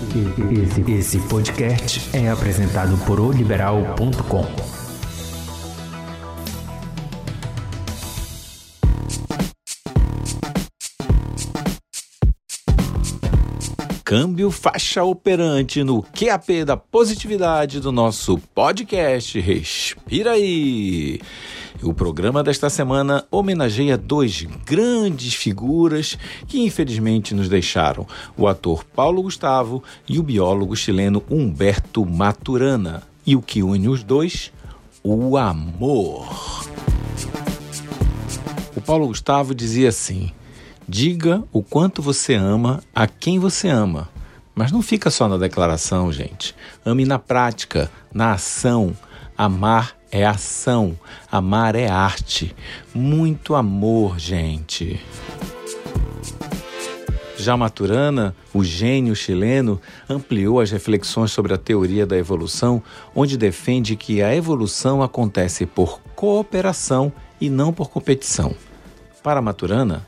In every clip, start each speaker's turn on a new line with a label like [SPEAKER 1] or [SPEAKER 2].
[SPEAKER 1] Esse, esse podcast é apresentado por oliberal.com.
[SPEAKER 2] Câmbio faixa operante no QAP da positividade do nosso podcast Respira aí. O programa desta semana homenageia dois grandes figuras que infelizmente nos deixaram: o ator Paulo Gustavo e o biólogo chileno Humberto Maturana. E o que une os dois? O amor. O Paulo Gustavo dizia assim: Diga o quanto você ama a quem você ama. Mas não fica só na declaração, gente. Ame na prática, na ação. Amar é ação, amar é arte. Muito amor, gente. Já Maturana, o gênio chileno, ampliou as reflexões sobre a teoria da evolução, onde defende que a evolução acontece por cooperação e não por competição. Para Maturana,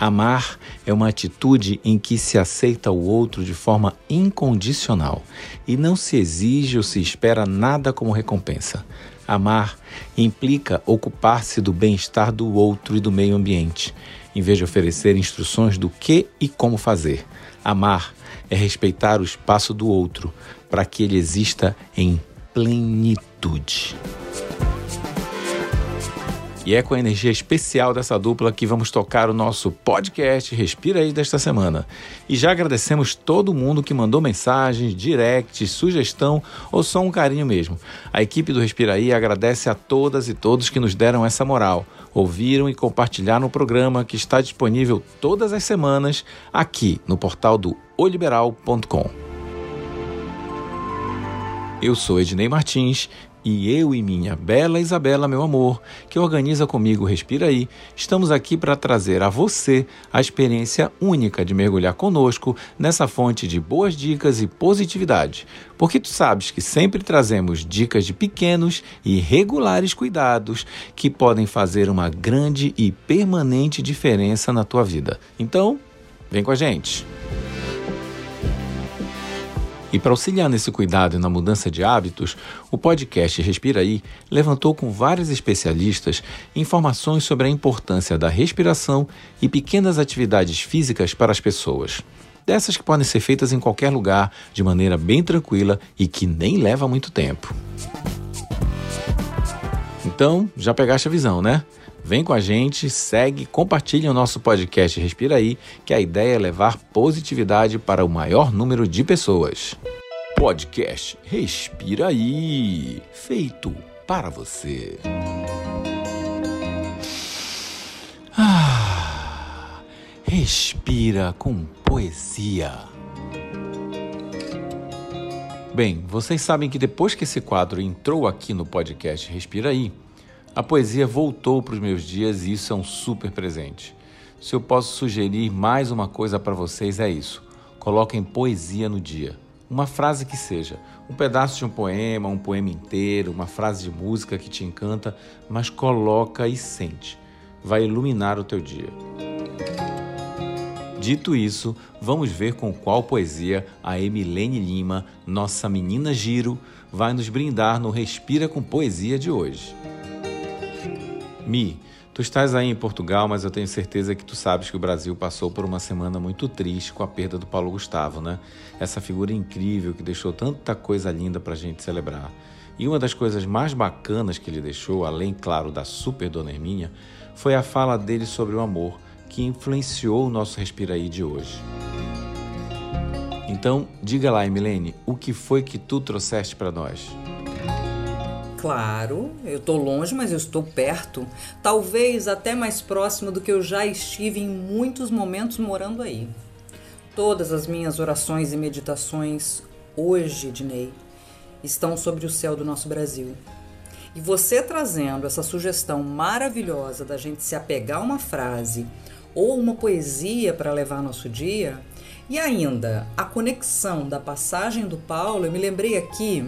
[SPEAKER 2] Amar é uma atitude em que se aceita o outro de forma incondicional e não se exige ou se espera nada como recompensa. Amar implica ocupar-se do bem-estar do outro e do meio ambiente, em vez de oferecer instruções do que e como fazer. Amar é respeitar o espaço do outro para que ele exista em plenitude. E é com a energia especial dessa dupla que vamos tocar o nosso podcast Respira aí desta semana. E já agradecemos todo mundo que mandou mensagens, directs, sugestão ou só um carinho mesmo. A equipe do Respira aí agradece a todas e todos que nos deram essa moral, ouviram e compartilharam o programa que está disponível todas as semanas aqui no portal do oliberal.com. Eu sou Ednei Martins e eu e minha bela Isabela, meu amor, que organiza comigo Respira aí, estamos aqui para trazer a você a experiência única de mergulhar conosco nessa fonte de boas dicas e positividade. Porque tu sabes que sempre trazemos dicas de pequenos e regulares cuidados que podem fazer uma grande e permanente diferença na tua vida. Então, vem com a gente. E para auxiliar nesse cuidado e na mudança de hábitos, o podcast Respira Aí levantou com vários especialistas informações sobre a importância da respiração e pequenas atividades físicas para as pessoas. Dessas que podem ser feitas em qualquer lugar, de maneira bem tranquila e que nem leva muito tempo. Então, já pegaste a visão, né? Vem com a gente, segue, compartilhe o nosso podcast Respira aí, que a ideia é levar positividade para o maior número de pessoas. Podcast Respira aí, feito para você. Ah, respira com poesia. Bem, vocês sabem que depois que esse quadro entrou aqui no podcast Respira aí, a poesia voltou para os meus dias e isso é um super presente. Se eu posso sugerir mais uma coisa para vocês é isso: coloquem poesia no dia. Uma frase que seja, um pedaço de um poema, um poema inteiro, uma frase de música que te encanta, mas coloca e sente. Vai iluminar o teu dia. Dito isso, vamos ver com qual poesia a Emilene Lima, nossa menina Giro, vai nos brindar no Respira com Poesia de hoje. Mi, tu estás aí em Portugal, mas eu tenho certeza que tu sabes que o Brasil passou por uma semana muito triste com a perda do Paulo Gustavo, né? Essa figura incrível que deixou tanta coisa linda pra gente celebrar. E uma das coisas mais bacanas que ele deixou, além, claro, da super Dona Hermínia, foi a fala dele sobre o amor, que influenciou o nosso Respiraí de hoje. Então, diga lá, Emilene, o que foi que tu trouxeste para nós?
[SPEAKER 3] Claro, eu estou longe, mas eu estou perto. Talvez até mais próximo do que eu já estive em muitos momentos morando aí. Todas as minhas orações e meditações hoje, Dinei, estão sobre o céu do nosso Brasil. E você trazendo essa sugestão maravilhosa da gente se apegar a uma frase ou uma poesia para levar nosso dia, e ainda a conexão da passagem do Paulo, eu me lembrei aqui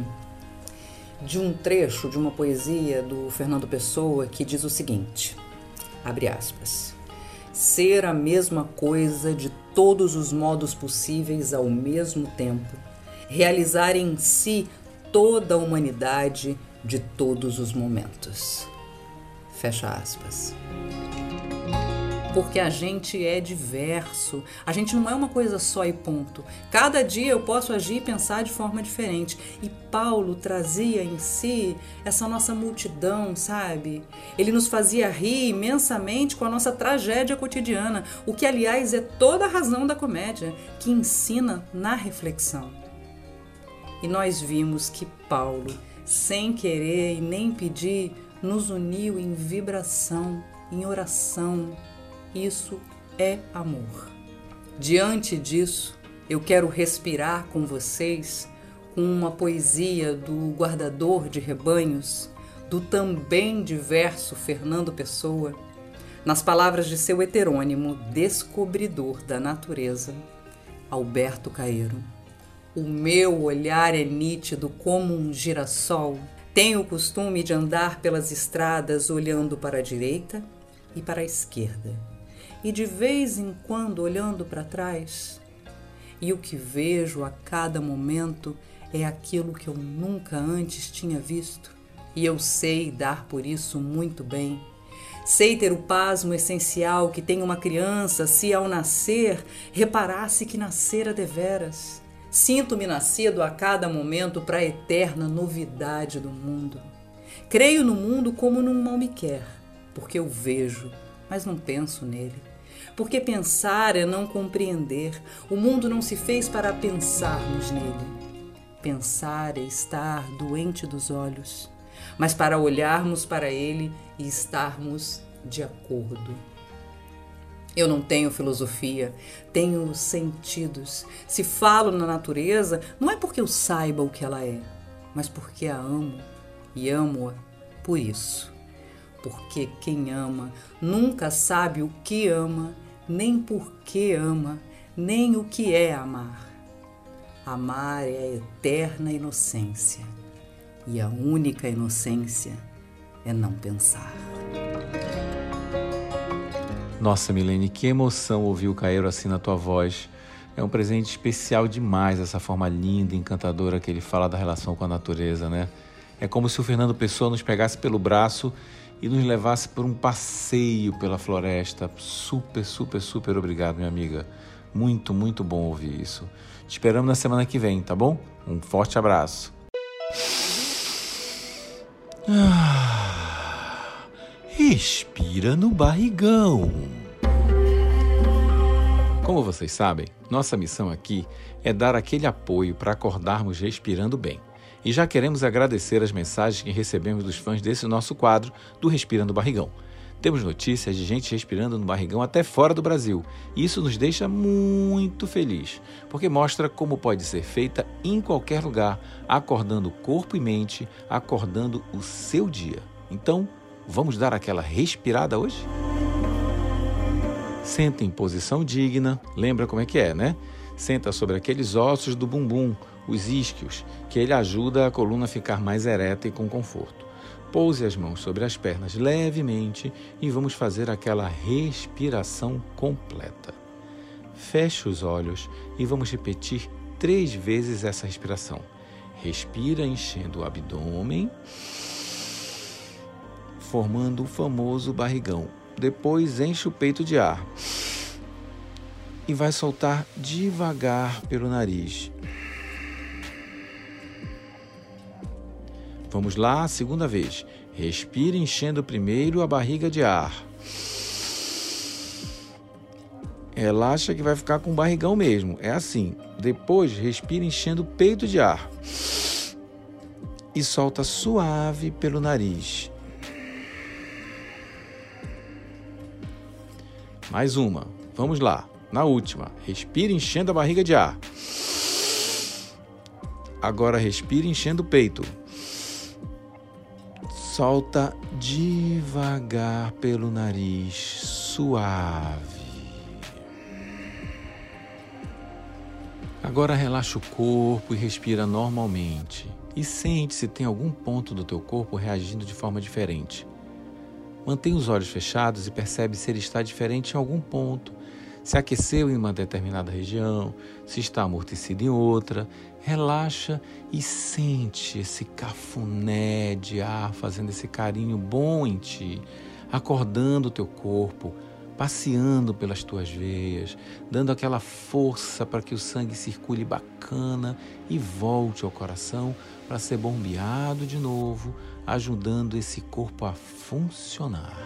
[SPEAKER 3] de um trecho de uma poesia do Fernando Pessoa que diz o seguinte: abre aspas. ser a mesma coisa de todos os modos possíveis ao mesmo tempo, realizar em si toda a humanidade de todos os momentos. Fecha aspas porque a gente é diverso. A gente não é uma coisa só e ponto. Cada dia eu posso agir e pensar de forma diferente. E Paulo trazia em si essa nossa multidão, sabe? Ele nos fazia rir imensamente com a nossa tragédia cotidiana, o que, aliás, é toda a razão da comédia, que ensina na reflexão. E nós vimos que Paulo, sem querer e nem pedir, nos uniu em vibração, em oração, isso é amor. Diante disso, eu quero respirar com vocês com uma poesia do guardador de rebanhos, do também diverso Fernando Pessoa, nas palavras de seu heterônimo descobridor da natureza, Alberto Caeiro. O meu olhar é nítido como um girassol. Tenho o costume de andar pelas estradas olhando para a direita e para a esquerda e de vez em quando olhando para trás. E o que vejo a cada momento é aquilo que eu nunca antes tinha visto. E eu sei dar por isso muito bem. Sei ter o pasmo essencial que tem uma criança se ao nascer reparasse que nascera deveras. Sinto-me nascido a cada momento para a eterna novidade do mundo. Creio no mundo como num mal me quer, porque eu vejo, mas não penso nele. Porque pensar é não compreender. O mundo não se fez para pensarmos nele. Pensar é estar doente dos olhos, mas para olharmos para ele e estarmos de acordo. Eu não tenho filosofia, tenho sentidos. Se falo na natureza, não é porque eu saiba o que ela é, mas porque a amo e amo-a por isso. Porque quem ama nunca sabe o que ama nem por que ama, nem o que é amar. Amar é a eterna inocência, e a única inocência é não pensar.
[SPEAKER 2] Nossa, Milene, que emoção ouvir o Caeiro assim na tua voz. É um presente especial demais essa forma linda, encantadora que ele fala da relação com a natureza, né? É como se o Fernando Pessoa nos pegasse pelo braço e nos levasse por um passeio pela floresta. Super, super, super obrigado, minha amiga. Muito, muito bom ouvir isso. Te esperamos na semana que vem, tá bom? Um forte abraço. Ah, respira no barrigão. Como vocês sabem, nossa missão aqui é dar aquele apoio para acordarmos respirando bem. E já queremos agradecer as mensagens que recebemos dos fãs desse nosso quadro do Respira no Barrigão. Temos notícias de gente respirando no barrigão até fora do Brasil. E isso nos deixa muito feliz, porque mostra como pode ser feita em qualquer lugar, acordando corpo e mente, acordando o seu dia. Então, vamos dar aquela respirada hoje? Senta em posição digna, lembra como é que é, né? Senta sobre aqueles ossos do bumbum os isquios, que ele ajuda a coluna a ficar mais ereta e com conforto. Pouse as mãos sobre as pernas levemente e vamos fazer aquela respiração completa. Feche os olhos e vamos repetir três vezes essa respiração. Respira enchendo o abdômen, formando o famoso barrigão. Depois enche o peito de ar e vai soltar devagar pelo nariz. Vamos lá, segunda vez. Respire enchendo primeiro a barriga de ar. Relaxa que vai ficar com barrigão mesmo. É assim. Depois, respire enchendo o peito de ar. E solta suave pelo nariz. Mais uma. Vamos lá. Na última. Respire enchendo a barriga de ar. Agora respire enchendo o peito. Solta devagar pelo nariz, suave. Agora relaxa o corpo e respira normalmente. E sente se tem algum ponto do teu corpo reagindo de forma diferente. Mantém os olhos fechados e percebe se ele está diferente em algum ponto. Se aqueceu em uma determinada região, se está amortecido em outra. Relaxa e sente esse cafuné de ar fazendo esse carinho bom em ti, acordando o teu corpo, passeando pelas tuas veias, dando aquela força para que o sangue circule bacana e volte ao coração para ser bombeado de novo, ajudando esse corpo a funcionar.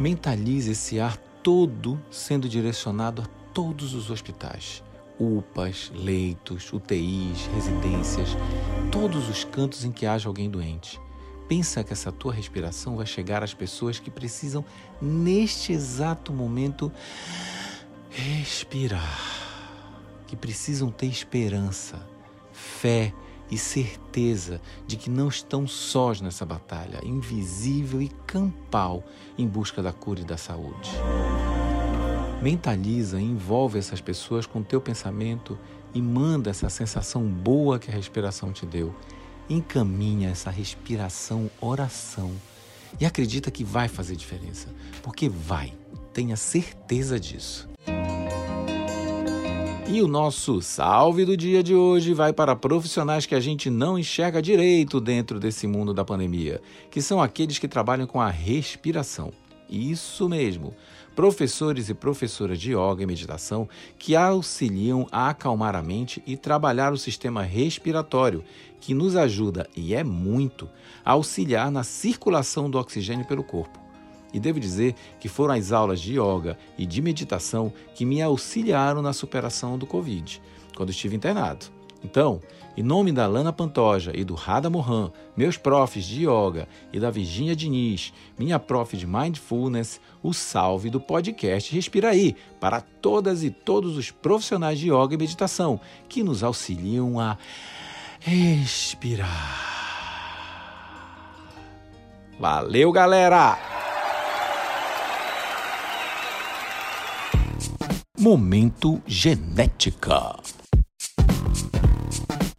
[SPEAKER 2] Mentalize esse ar todo sendo direcionado a todos os hospitais. UPAs, leitos, UTIs, residências, todos os cantos em que haja alguém doente. Pensa que essa tua respiração vai chegar às pessoas que precisam, neste exato momento, respirar, que precisam ter esperança, fé e certeza de que não estão sós nessa batalha invisível e campal em busca da cura e da saúde. Mentaliza envolve essas pessoas com teu pensamento e manda essa sensação boa que a respiração te deu. Encaminha essa respiração oração e acredita que vai fazer diferença, porque vai, tenha certeza disso. E o nosso salve do dia de hoje vai para profissionais que a gente não enxerga direito dentro desse mundo da pandemia, que são aqueles que trabalham com a respiração. Isso mesmo, professores e professoras de yoga e meditação que auxiliam a acalmar a mente e trabalhar o sistema respiratório, que nos ajuda, e é muito, a auxiliar na circulação do oxigênio pelo corpo. E devo dizer que foram as aulas de yoga e de meditação que me auxiliaram na superação do Covid, quando estive internado. Então, em nome da Lana Pantoja e do Radha Mohan, meus profs de yoga, e da Virginia Diniz, minha prof de mindfulness, o salve do podcast Respira aí para todas e todos os profissionais de yoga e meditação que nos auxiliam a respirar. Valeu, galera! Momento Genética.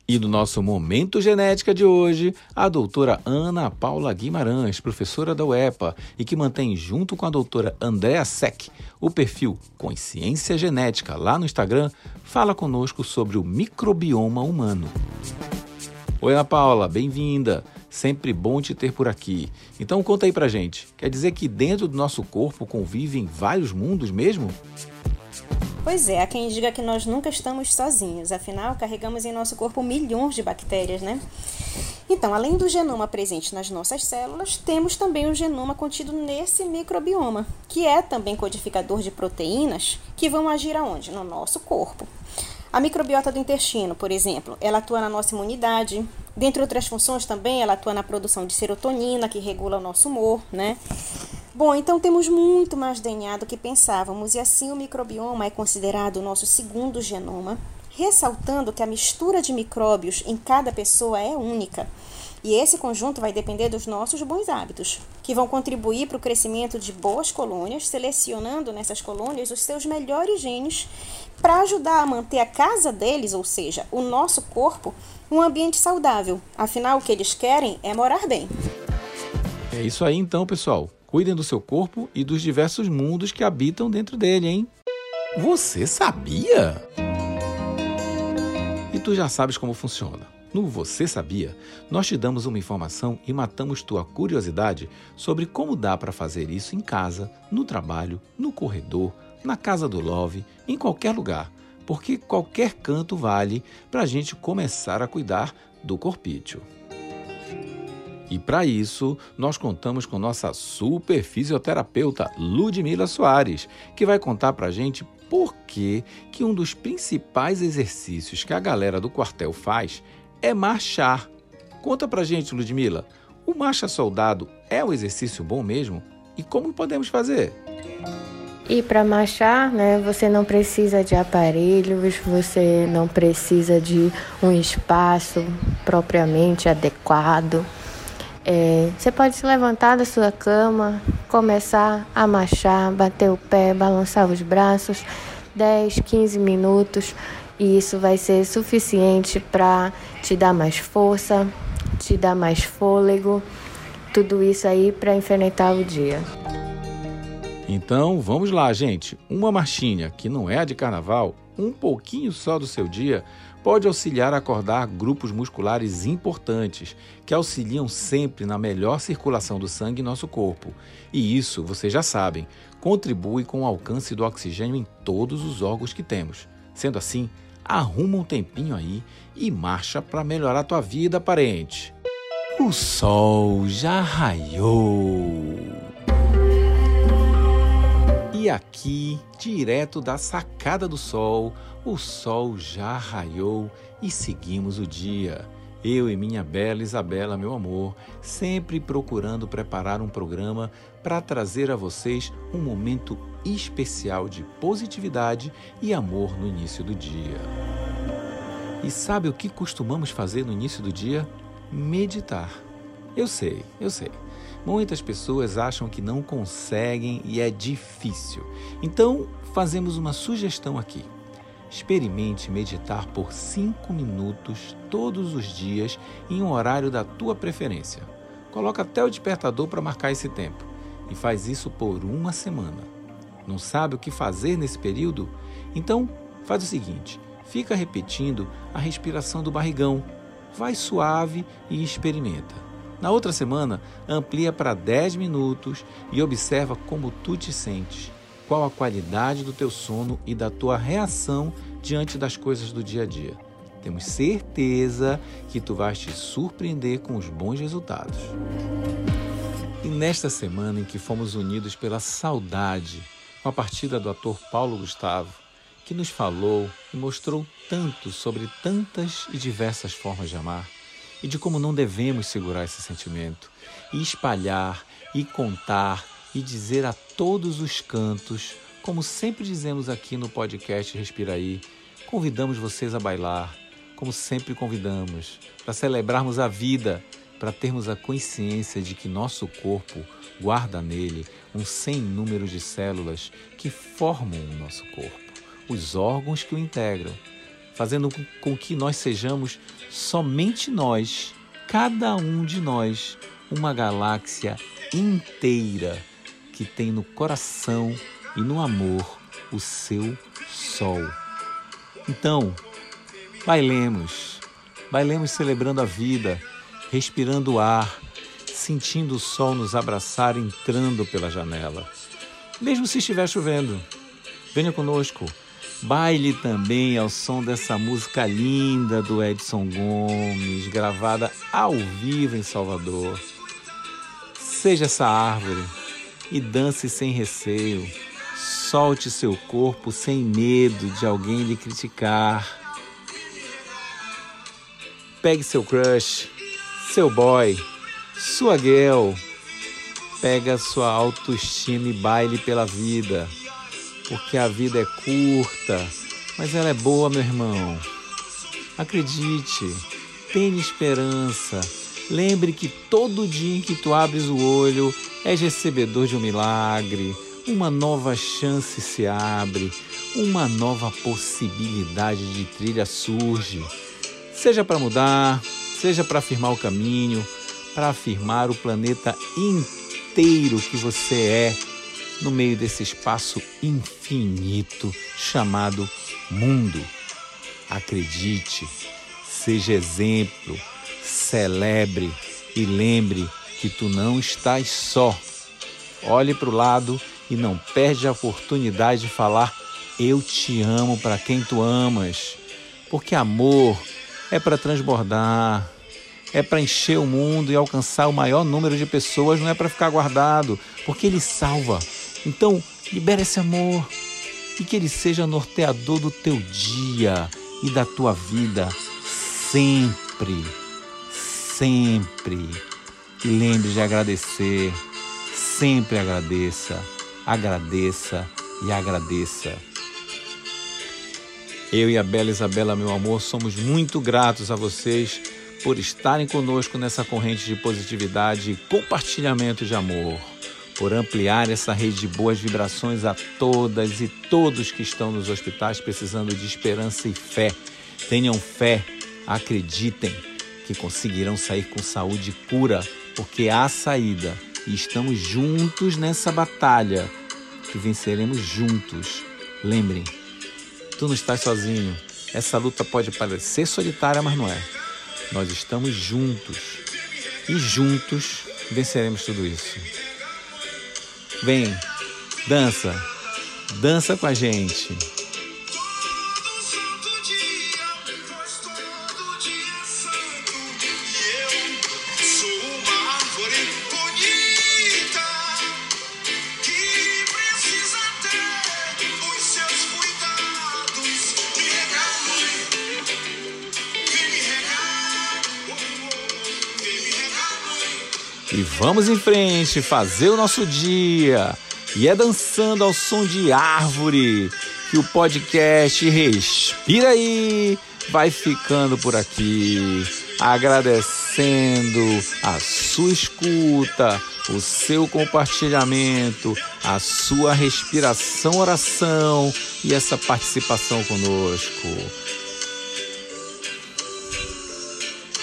[SPEAKER 2] E no nosso Momento Genética de hoje, a doutora Ana Paula Guimarães, professora da UEPA e que mantém junto com a doutora Andréa Sec o perfil Consciência Genética lá no Instagram, fala conosco sobre o microbioma humano. Oi, Ana Paula, bem-vinda! Sempre bom te ter por aqui. Então conta aí pra gente, quer dizer que dentro do nosso corpo convivem vários mundos mesmo?
[SPEAKER 4] Pois é, há quem diga que nós nunca estamos sozinhos, afinal, carregamos em nosso corpo milhões de bactérias, né? Então, além do genoma presente nas nossas células, temos também o genoma contido nesse microbioma, que é também codificador de proteínas que vão agir aonde? No nosso corpo. A microbiota do intestino, por exemplo, ela atua na nossa imunidade. Dentre outras funções também, ela atua na produção de serotonina, que regula o nosso humor, né? Bom, então temos muito mais DNA do que pensávamos, e assim o microbioma é considerado o nosso segundo genoma, ressaltando que a mistura de micróbios em cada pessoa é única. E esse conjunto vai depender dos nossos bons hábitos, que vão contribuir para o crescimento de boas colônias, selecionando nessas colônias os seus melhores genes para ajudar a manter a casa deles, ou seja, o nosso corpo, um ambiente saudável. Afinal, o que eles querem é morar bem.
[SPEAKER 2] É isso aí então, pessoal. Cuidem do seu corpo e dos diversos mundos que habitam dentro dele, hein? Você sabia? E tu já sabes como funciona. No Você Sabia, nós te damos uma informação e matamos tua curiosidade sobre como dá para fazer isso em casa, no trabalho, no corredor, na casa do Love, em qualquer lugar, porque qualquer canto vale para a gente começar a cuidar do corpício. E para isso, nós contamos com nossa super fisioterapeuta Ludmila Soares, que vai contar para a gente por que, que um dos principais exercícios que a galera do quartel faz é marchar. Conta para a gente, Ludmila, o marcha soldado é um exercício bom mesmo? E como podemos fazer?
[SPEAKER 5] E para marchar, né, você não precisa de aparelhos, você não precisa de um espaço propriamente adequado. É, você pode se levantar da sua cama, começar a marchar, bater o pé, balançar os braços 10, 15 minutos e isso vai ser suficiente para te dar mais força, te dar mais fôlego tudo isso aí para enfrentar o dia.
[SPEAKER 2] Então vamos lá, gente. Uma marchinha que não é a de carnaval, um pouquinho só do seu dia, pode auxiliar a acordar grupos musculares importantes que auxiliam sempre na melhor circulação do sangue em nosso corpo. E isso, vocês já sabem, contribui com o alcance do oxigênio em todos os órgãos que temos. Sendo assim, arruma um tempinho aí e marcha para melhorar tua vida, parente. O sol já raiou. E aqui, direto da sacada do sol, o sol já raiou e seguimos o dia. Eu e minha bela Isabela, meu amor, sempre procurando preparar um programa para trazer a vocês um momento especial de positividade e amor no início do dia. E sabe o que costumamos fazer no início do dia? Meditar. Eu sei, eu sei. Muitas pessoas acham que não conseguem e é difícil. Então, fazemos uma sugestão aqui. Experimente meditar por 5 minutos todos os dias em um horário da tua preferência. Coloca até o despertador para marcar esse tempo e faz isso por uma semana. Não sabe o que fazer nesse período? Então, faz o seguinte: fica repetindo a respiração do barrigão. Vai suave e experimenta. Na outra semana, amplia para 10 minutos e observa como tu te sentes, qual a qualidade do teu sono e da tua reação diante das coisas do dia a dia. Temos certeza que tu vais te surpreender com os bons resultados. E nesta semana em que fomos unidos pela saudade, com a partida do ator Paulo Gustavo, que nos falou e mostrou tanto sobre tantas e diversas formas de amar, e de como não devemos segurar esse sentimento e espalhar e contar e dizer a todos os cantos, como sempre dizemos aqui no podcast Respira aí, convidamos vocês a bailar, como sempre convidamos, para celebrarmos a vida, para termos a consciência de que nosso corpo guarda nele um sem número de células que formam o nosso corpo, os órgãos que o integram fazendo com que nós sejamos somente nós, cada um de nós, uma galáxia inteira que tem no coração e no amor o seu sol. Então, bailemos, bailemos celebrando a vida, respirando o ar, sentindo o sol nos abraçar entrando pela janela. Mesmo se estiver chovendo, venha conosco Baile também ao som dessa música linda do Edson Gomes, gravada ao vivo em Salvador. Seja essa árvore e dance sem receio. Solte seu corpo sem medo de alguém lhe criticar. Pegue seu crush, seu boy, sua girl. Pega sua autoestima e baile pela vida porque a vida é curta, mas ela é boa, meu irmão. Acredite, tenha esperança. Lembre que todo dia em que tu abres o olho és recebedor de um milagre, uma nova chance se abre, uma nova possibilidade de trilha surge. Seja para mudar, seja para afirmar o caminho, para afirmar o planeta inteiro que você é no meio desse espaço infinito chamado mundo. Acredite, seja exemplo, celebre e lembre que tu não estás só. Olhe para o lado e não perde a oportunidade de falar eu te amo para quem tu amas, porque amor é para transbordar, é para encher o mundo e alcançar o maior número de pessoas, não é para ficar guardado, porque ele salva, então, libera esse amor e que ele seja norteador do teu dia e da tua vida sempre, sempre. E lembre de agradecer, sempre agradeça, agradeça e agradeça. Eu e a Bela Isabela, meu amor, somos muito gratos a vocês por estarem conosco nessa corrente de positividade e compartilhamento de amor por ampliar essa rede de boas vibrações a todas e todos que estão nos hospitais precisando de esperança e fé. Tenham fé, acreditem que conseguirão sair com saúde e cura porque há saída e estamos juntos nessa batalha que venceremos juntos. Lembrem, tu não estás sozinho. Essa luta pode parecer solitária, mas não é. Nós estamos juntos e juntos venceremos tudo isso. Vem, dança, dança com a gente. E vamos em frente, fazer o nosso dia. E é dançando ao som de árvore que o podcast Respira aí vai ficando por aqui, agradecendo a sua escuta, o seu compartilhamento, a sua respiração, oração e essa participação conosco.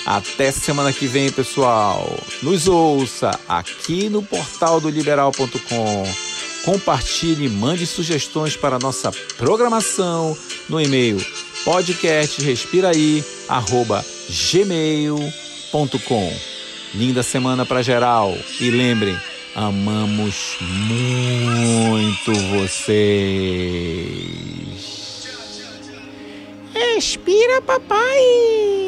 [SPEAKER 2] Até semana que vem, pessoal. Nos ouça aqui no portal do liberal.com. Compartilhe mande sugestões para nossa programação no e-mail podcastrespiraí@gmail.com. Linda semana para geral e lembrem, amamos muito vocês.
[SPEAKER 6] Respira, papai.